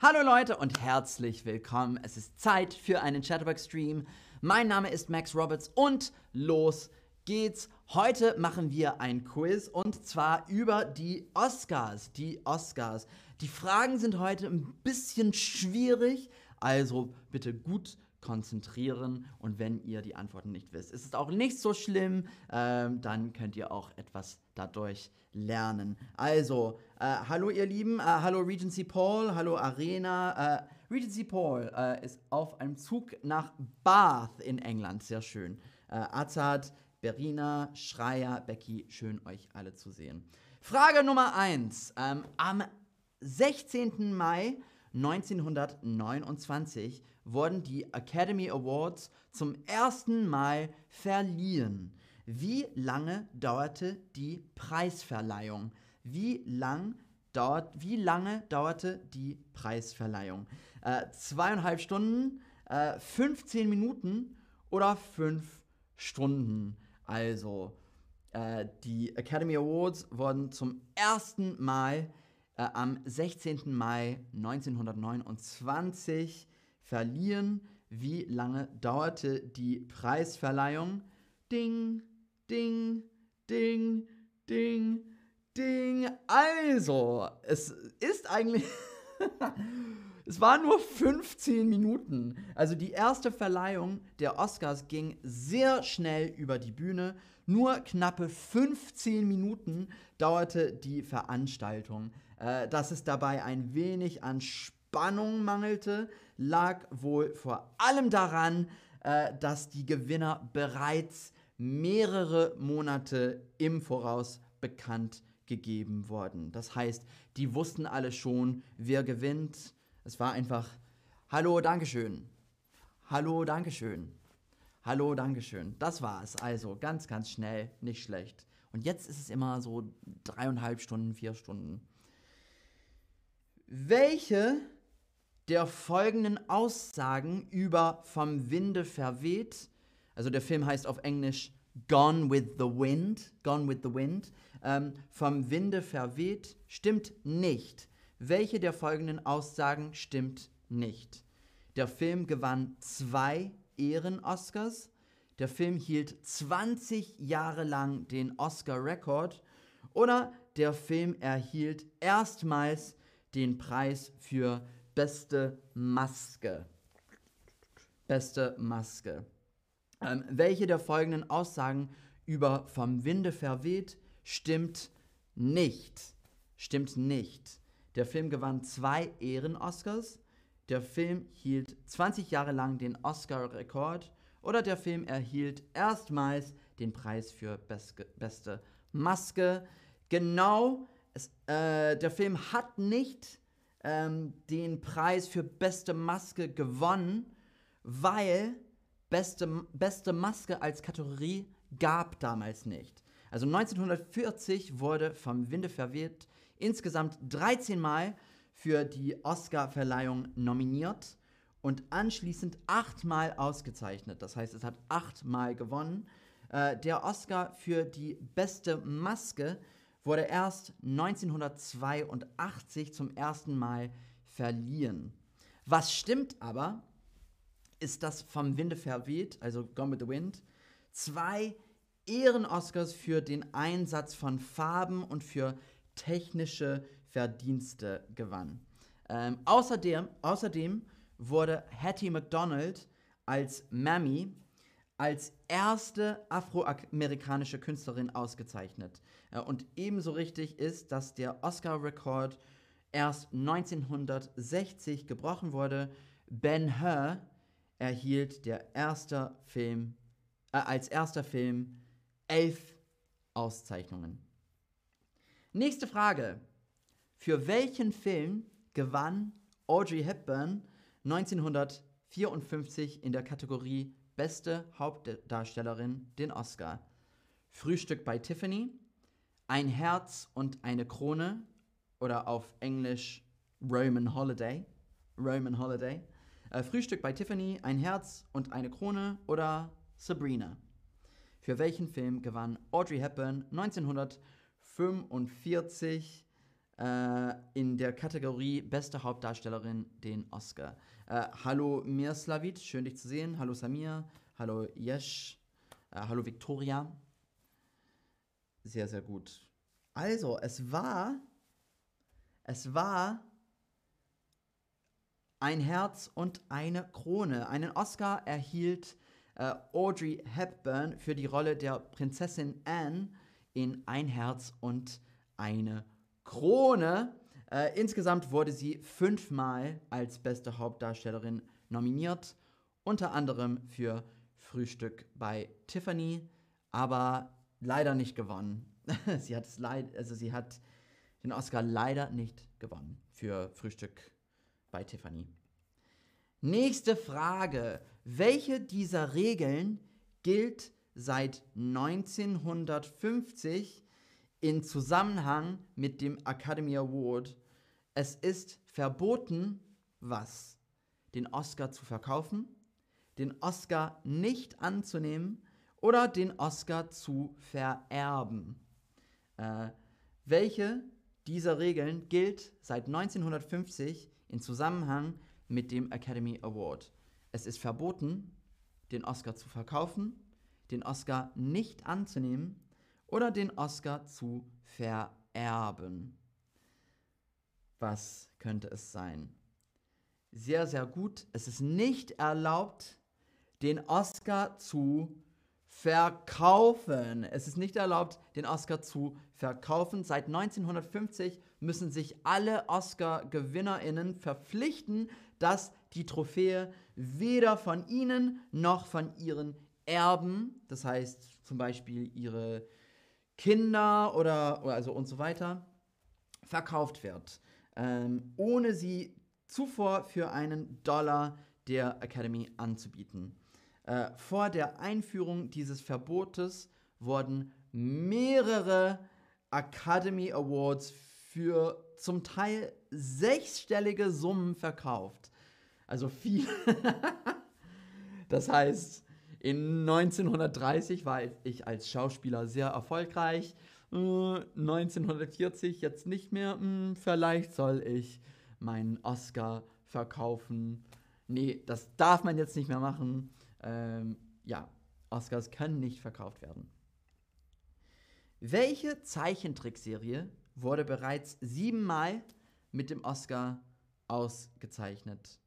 Hallo Leute und herzlich willkommen. Es ist Zeit für einen Chatterbox-Stream. Mein Name ist Max Roberts und los geht's. Heute machen wir ein Quiz und zwar über die Oscars. Die Oscars. Die Fragen sind heute ein bisschen schwierig, also bitte gut konzentrieren und wenn ihr die Antworten nicht wisst, ist es auch nicht so schlimm, ähm, dann könnt ihr auch etwas dadurch lernen. Also, äh, hallo ihr Lieben, äh, hallo Regency Paul, hallo Arena. Äh, Regency Paul äh, ist auf einem Zug nach Bath in England, sehr schön. Äh, Azad, Berina, Schreier, Becky, schön euch alle zu sehen. Frage Nummer 1. Ähm, am 16. Mai 1929 wurden die Academy Awards zum ersten Mal verliehen. Wie lange dauerte die Preisverleihung? Wie, lang dauert, wie lange dauerte die Preisverleihung? Äh, zweieinhalb Stunden, äh, 15 Minuten oder fünf Stunden? Also, äh, die Academy Awards wurden zum ersten Mal äh, am 16. Mai 1929 verliehen. Wie lange dauerte die Preisverleihung? Ding, ding, ding, ding, ding. Also, es ist eigentlich. es waren nur 15 Minuten. Also die erste Verleihung der Oscars ging sehr schnell über die Bühne. Nur knappe 15 Minuten dauerte die Veranstaltung. Äh, dass es dabei ein wenig an Spannung mangelte, lag wohl vor allem daran, äh, dass die Gewinner bereits mehrere Monate im Voraus bekannt gegeben wurden. Das heißt, die wussten alle schon, wer gewinnt. Es war einfach, hallo, Dankeschön. Hallo, Dankeschön. Hallo, Dankeschön. Das war's. Also ganz, ganz schnell, nicht schlecht. Und jetzt ist es immer so dreieinhalb Stunden, vier Stunden. Welche der folgenden Aussagen über vom Winde verweht also der Film heißt auf Englisch Gone with the Wind, Gone with the Wind, ähm, vom Winde verweht, stimmt nicht. Welche der folgenden Aussagen stimmt nicht? Der Film gewann zwei Ehren-Oscars. Der Film hielt 20 Jahre lang den Oscar-Rekord. Oder der Film erhielt erstmals den Preis für beste Maske. Beste Maske. Ähm, welche der folgenden Aussagen über vom Winde verweht stimmt nicht? Stimmt nicht. Der Film gewann zwei Ehren-Oscars. Der Film hielt 20 Jahre lang den Oscar-Rekord. Oder der Film erhielt erstmals den Preis für beste, beste Maske. Genau, es, äh, der Film hat nicht ähm, den Preis für beste Maske gewonnen, weil beste, beste Maske als Kategorie gab damals nicht. Also 1940 wurde vom Winde verweht insgesamt 13 Mal für die Oscar-Verleihung nominiert und anschließend achtmal ausgezeichnet. Das heißt, es hat achtmal gewonnen. Äh, der Oscar für die beste Maske wurde erst 1982 zum ersten Mal verliehen. Was stimmt aber, ist das vom Winde verweht, also Gone with the Wind, zwei Ehren-Oscars für den Einsatz von Farben und für technische Verdienste gewann. Ähm, außerdem, außerdem wurde Hattie McDonald als Mammy als erste afroamerikanische Künstlerin ausgezeichnet. Äh, und ebenso richtig ist, dass der Oscar-Rekord erst 1960 gebrochen wurde. Ben Hur erhielt der erste Film, äh, als erster Film elf Auszeichnungen. Nächste Frage. Für welchen Film gewann Audrey Hepburn 1954 in der Kategorie Beste Hauptdarstellerin den Oscar? Frühstück bei Tiffany, Ein Herz und eine Krone oder auf Englisch Roman Holiday. Roman Holiday. Äh, Frühstück bei Tiffany, Ein Herz und eine Krone oder Sabrina. Für welchen Film gewann Audrey Hepburn 1945 äh, in der Kategorie Beste Hauptdarstellerin den Oscar. Äh, hallo Mirslavit, schön dich zu sehen. Hallo Samir. Hallo Yesh. Äh, hallo Victoria. Sehr, sehr gut. Also, es war. Es war ein Herz und eine Krone. Einen Oscar erhielt äh, Audrey Hepburn für die Rolle der Prinzessin Anne in Ein Herz und eine Krone. Äh, insgesamt wurde sie fünfmal als beste Hauptdarstellerin nominiert, unter anderem für Frühstück bei Tiffany, aber leider nicht gewonnen. sie hat es leid, also sie hat den Oscar leider nicht gewonnen für Frühstück bei Tiffany. Nächste Frage. Welche dieser Regeln gilt seit 1950 in Zusammenhang mit dem Academy Award? Es ist verboten, was? Den Oscar zu verkaufen, den Oscar nicht anzunehmen oder den Oscar zu vererben. Äh, welche dieser Regeln gilt seit 1950 in Zusammenhang mit dem Academy Award? Es ist verboten, den Oscar zu verkaufen, den Oscar nicht anzunehmen oder den Oscar zu vererben. Was könnte es sein? Sehr, sehr gut. Es ist nicht erlaubt, den Oscar zu verkaufen. Es ist nicht erlaubt, den Oscar zu verkaufen. Seit 1950 müssen sich alle Oscar-GewinnerInnen verpflichten, dass die Trophäe weder von ihnen noch von ihren Erben, das heißt zum Beispiel ihre Kinder oder, oder also und so weiter, verkauft wird, ähm, ohne sie zuvor für einen Dollar der Academy anzubieten. Äh, vor der Einführung dieses Verbotes wurden mehrere Academy Awards für zum Teil sechsstellige Summen verkauft. Also viel. das heißt, in 1930 war ich als Schauspieler sehr erfolgreich. 1940 äh, jetzt nicht mehr. Hm, vielleicht soll ich meinen Oscar verkaufen. Nee, das darf man jetzt nicht mehr machen. Ähm, ja, Oscars können nicht verkauft werden. Welche Zeichentrickserie wurde bereits siebenmal mit dem Oscar ausgezeichnet?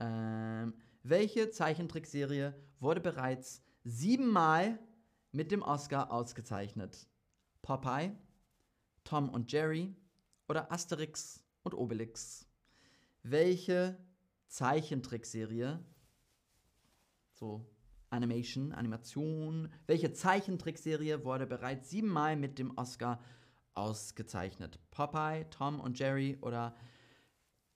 Ähm, welche Zeichentrickserie wurde bereits siebenmal mit dem Oscar ausgezeichnet? Popeye, Tom und Jerry oder Asterix und Obelix? Welche Zeichentrickserie, so Animation, Animation, welche Zeichentrickserie wurde bereits siebenmal mit dem Oscar ausgezeichnet? Popeye, Tom und Jerry oder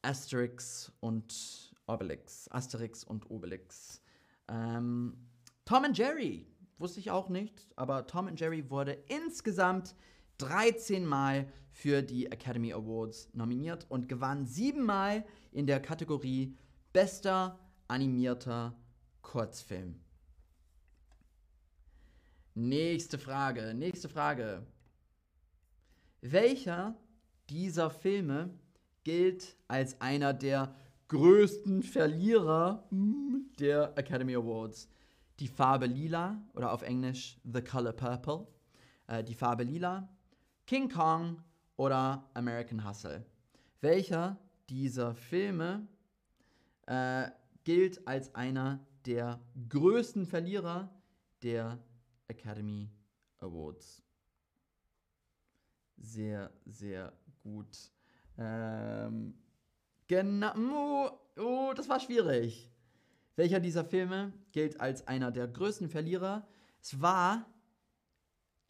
Asterix und Obelix. Asterix und Obelix. Ähm, Tom und Jerry, wusste ich auch nicht, aber Tom und Jerry wurde insgesamt 13 Mal für die Academy Awards nominiert und gewann 7 Mal in der Kategorie Bester animierter Kurzfilm. Nächste Frage, nächste Frage. Welcher dieser Filme gilt als einer der größten Verlierer hm, der Academy Awards. Die Farbe Lila oder auf Englisch The Color Purple. Äh, die Farbe Lila, King Kong oder American Hustle. Welcher dieser Filme äh, gilt als einer der größten Verlierer der Academy Awards? Sehr, sehr gut. Ähm, Genau. Oh, das war schwierig. Welcher dieser Filme gilt als einer der größten Verlierer? Es war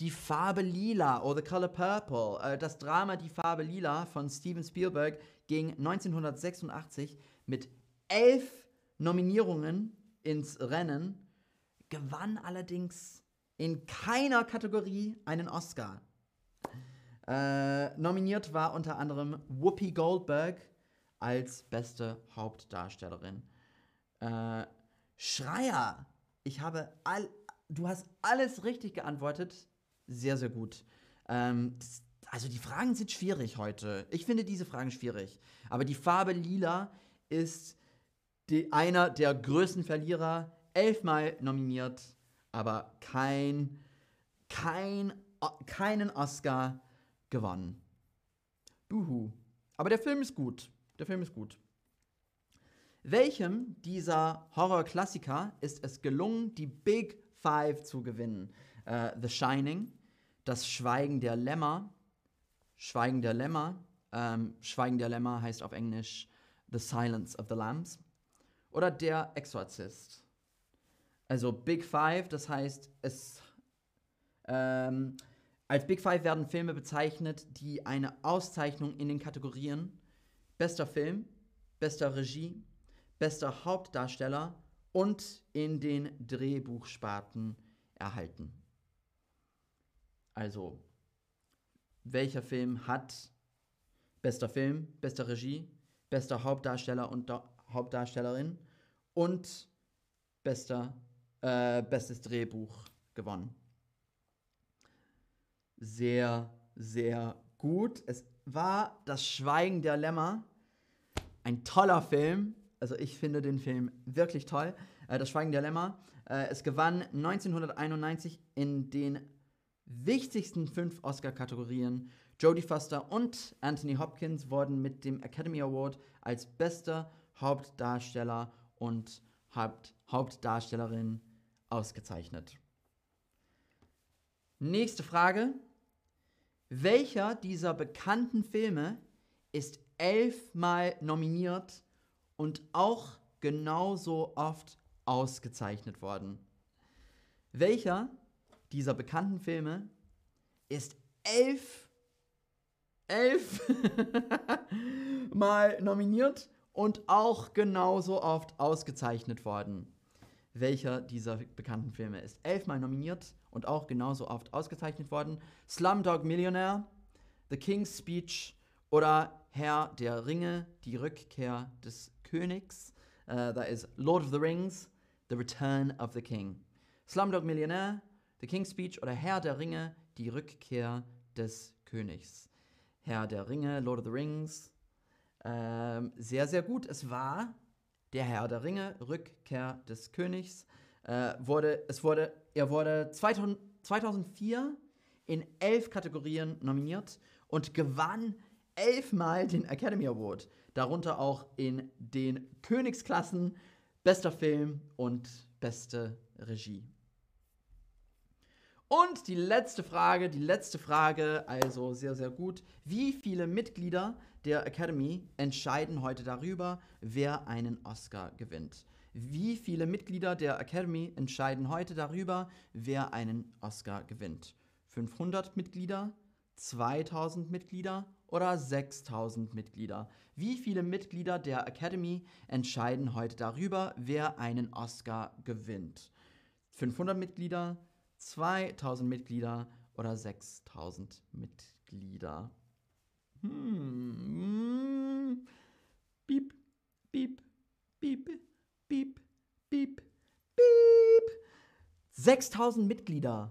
Die Farbe Lila oder The Color Purple. Äh, das Drama Die Farbe Lila von Steven Spielberg ging 1986 mit elf Nominierungen ins Rennen, gewann allerdings in keiner Kategorie einen Oscar. Äh, nominiert war unter anderem Whoopi Goldberg als beste Hauptdarstellerin. Äh, Schreier, ich habe all, du hast alles richtig geantwortet. Sehr, sehr gut. Ähm, das, also die Fragen sind schwierig heute. Ich finde diese Fragen schwierig. Aber die Farbe lila ist die, einer der größten Verlierer, elfmal nominiert, aber kein, kein, keinen Oscar gewonnen. Buhu. Aber der Film ist gut. Der Film ist gut. Welchem dieser Horrorklassiker ist es gelungen, die Big Five zu gewinnen? Uh, The Shining, Das Schweigen der Lämmer, Schweigen der Lämmer, ähm, Schweigen der Lämmer heißt auf Englisch The Silence of the Lambs, oder Der Exorzist. Also Big Five, das heißt, es ähm, als Big Five werden Filme bezeichnet, die eine Auszeichnung in den Kategorien bester Film, bester Regie, bester Hauptdarsteller und in den Drehbuchsparten erhalten. Also, welcher Film hat bester Film, bester Regie, bester Hauptdarsteller und da Hauptdarstellerin und bester, äh, bestes Drehbuch gewonnen? Sehr, sehr gut. Es war Das Schweigen der Lämmer. Ein toller Film. Also ich finde den Film wirklich toll. Äh, das Schweigen der Lämmer. Äh, es gewann 1991 in den wichtigsten fünf Oscar-Kategorien. Jodie Foster und Anthony Hopkins wurden mit dem Academy Award als bester Hauptdarsteller und Haupt Hauptdarstellerin ausgezeichnet. Nächste Frage. Welcher dieser bekannten Filme ist elfmal nominiert und auch genauso oft ausgezeichnet worden? Welcher dieser bekannten Filme ist elf, elf Mal nominiert und auch genauso oft ausgezeichnet worden. Welcher dieser bekannten Filme ist elfmal nominiert und auch genauso oft ausgezeichnet worden? Slumdog Millionaire, The King's Speech oder Herr der Ringe, die Rückkehr des Königs. Uh, that is Lord of the Rings, The Return of the King. Slumdog Millionaire, The King's Speech oder Herr der Ringe, die Rückkehr des Königs. Herr der Ringe, Lord of the Rings. Ähm, sehr, sehr gut. Es war der Herr der Ringe, Rückkehr des Königs. Äh, wurde, es wurde, er wurde 2000, 2004 in elf Kategorien nominiert und gewann elfmal den Academy Award. Darunter auch in den Königsklassen bester Film und beste Regie. Und die letzte Frage, die letzte Frage, also sehr, sehr gut. Wie viele Mitglieder der Academy entscheiden heute darüber, wer einen Oscar gewinnt? Wie viele Mitglieder der Academy entscheiden heute darüber, wer einen Oscar gewinnt? 500 Mitglieder, 2000 Mitglieder oder 6000 Mitglieder? Wie viele Mitglieder der Academy entscheiden heute darüber, wer einen Oscar gewinnt? 500 Mitglieder, 2000 Mitglieder oder 6000 Mitglieder. Hm. 6000 Mitglieder.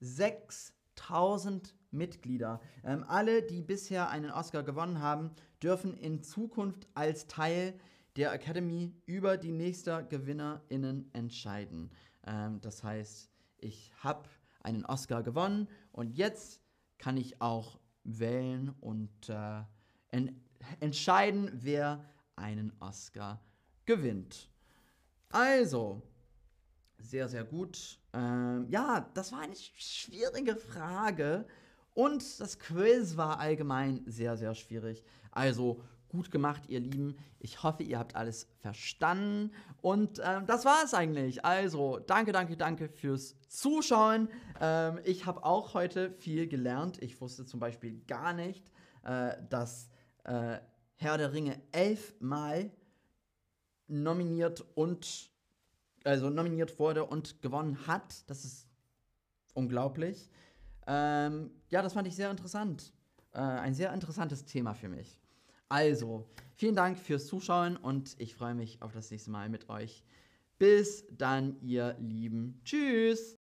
6000 Mitglieder. Ähm, alle, die bisher einen Oscar gewonnen haben, dürfen in Zukunft als Teil der Academy über die nächsten GewinnerInnen entscheiden. Ähm, das heißt, ich habe einen Oscar gewonnen und jetzt kann ich auch wählen und äh, en entscheiden, wer einen Oscar gewinnt. Also, sehr, sehr gut. Ähm, ja, das war eine schwierige Frage und das Quiz war allgemein sehr, sehr schwierig. Also gut gemacht, ihr Lieben. Ich hoffe, ihr habt alles verstanden. Und ähm, das war es eigentlich. Also, danke, danke, danke fürs Zuschauen. Ähm, ich habe auch heute viel gelernt. Ich wusste zum Beispiel gar nicht, äh, dass äh, Herr der Ringe elfmal nominiert und also nominiert wurde und gewonnen hat. Das ist unglaublich. Ähm, ja, das fand ich sehr interessant. Äh, ein sehr interessantes Thema für mich. Also, vielen Dank fürs Zuschauen und ich freue mich auf das nächste Mal mit euch. Bis dann, ihr Lieben. Tschüss.